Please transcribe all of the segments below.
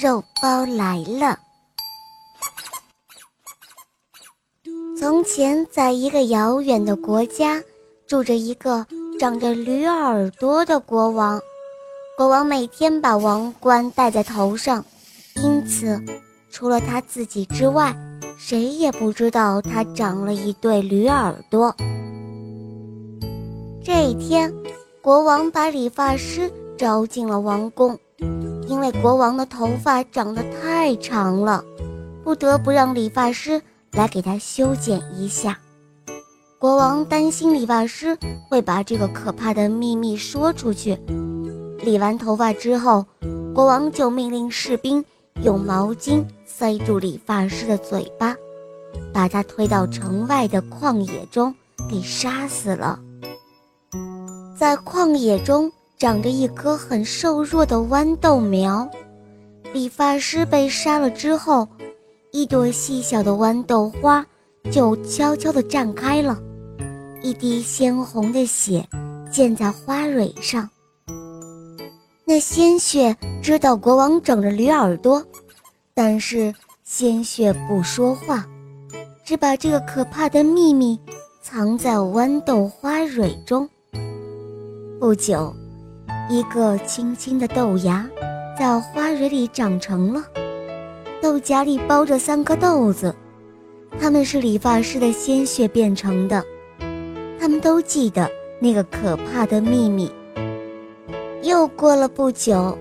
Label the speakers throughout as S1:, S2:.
S1: 肉包来了。从前，在一个遥远的国家，住着一个长着驴耳朵的国王。国王每天把王冠戴在头上，因此，除了他自己之外，谁也不知道他长了一对驴耳朵。这一天，国王把理发师招进了王宫。因为国王的头发长得太长了，不得不让理发师来给他修剪一下。国王担心理发师会把这个可怕的秘密说出去。理完头发之后，国王就命令士兵用毛巾塞住理发师的嘴巴，把他推到城外的旷野中给杀死了。在旷野中。长着一棵很瘦弱的豌豆苗，理发师被杀了之后，一朵细小的豌豆花就悄悄地绽开了，一滴鲜红的血溅在花蕊上。那鲜血知道国王长着驴耳朵，但是鲜血不说话，只把这个可怕的秘密藏在豌豆花蕊中。不久。一个青青的豆芽，在花蕊里长成了。豆荚里包着三颗豆子，它们是理发师的鲜血变成的。他们都记得那个可怕的秘密。又过了不久，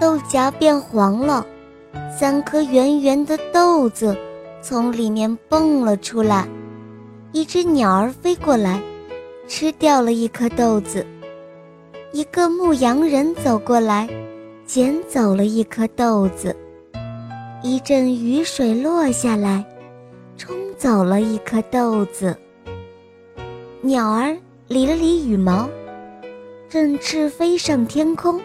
S1: 豆荚变黄了，三颗圆圆的豆子从里面蹦了出来。一只鸟儿飞过来，吃掉了一颗豆子。一个牧羊人走过来，捡走了一颗豆子。一阵雨水落下来，冲走了一颗豆子。鸟儿理了理羽毛，振翅飞上天空。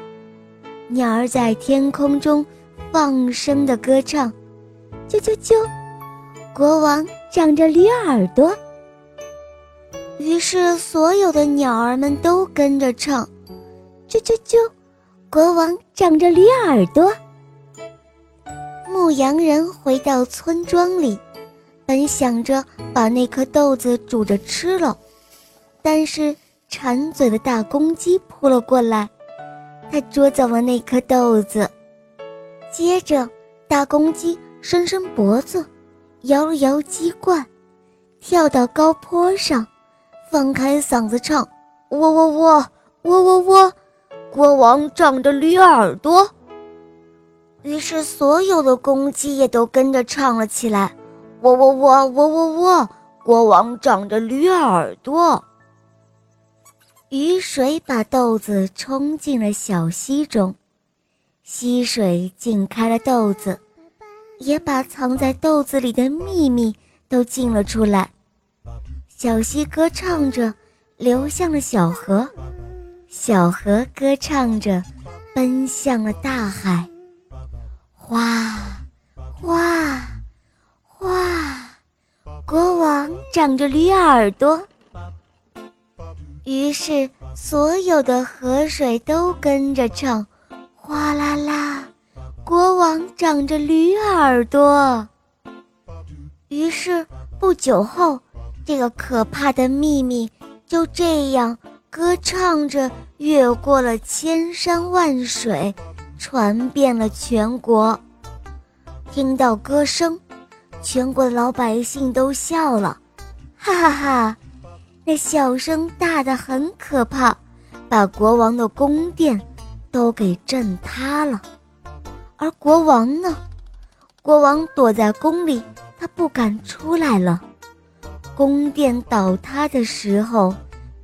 S1: 鸟儿在天空中放声的歌唱：“啾啾啾！”国王长着驴耳朵。于是，所有的鸟儿们都跟着唱。啾啾啾！国王长着驴耳朵。牧羊人回到村庄里，本想着把那颗豆子煮着吃了，但是馋嘴的大公鸡扑了过来，它捉走了那颗豆子。接着，大公鸡伸伸脖子，摇了摇鸡冠，跳到高坡上，放开嗓子唱：喔喔喔，喔喔喔。国王长着驴耳朵，于是所有的公鸡也都跟着唱了起来：“喔喔喔，喔喔喔！”国王长着驴耳朵。雨水把豆子冲进了小溪中，溪水浸开了豆子，也把藏在豆子里的秘密都浸了出来。小溪歌唱着，流向了小河。小河歌唱着，奔向了大海。哗，哗，哗！国王长着驴耳朵，于是所有的河水都跟着唱：哗啦啦！国王长着驴耳朵。于是不久后，这个可怕的秘密就这样。歌唱着，越过了千山万水，传遍了全国。听到歌声，全国的老百姓都笑了，哈哈哈！那笑声大得很可怕，把国王的宫殿都给震塌了。而国王呢？国王躲在宫里，他不敢出来了。宫殿倒塌的时候。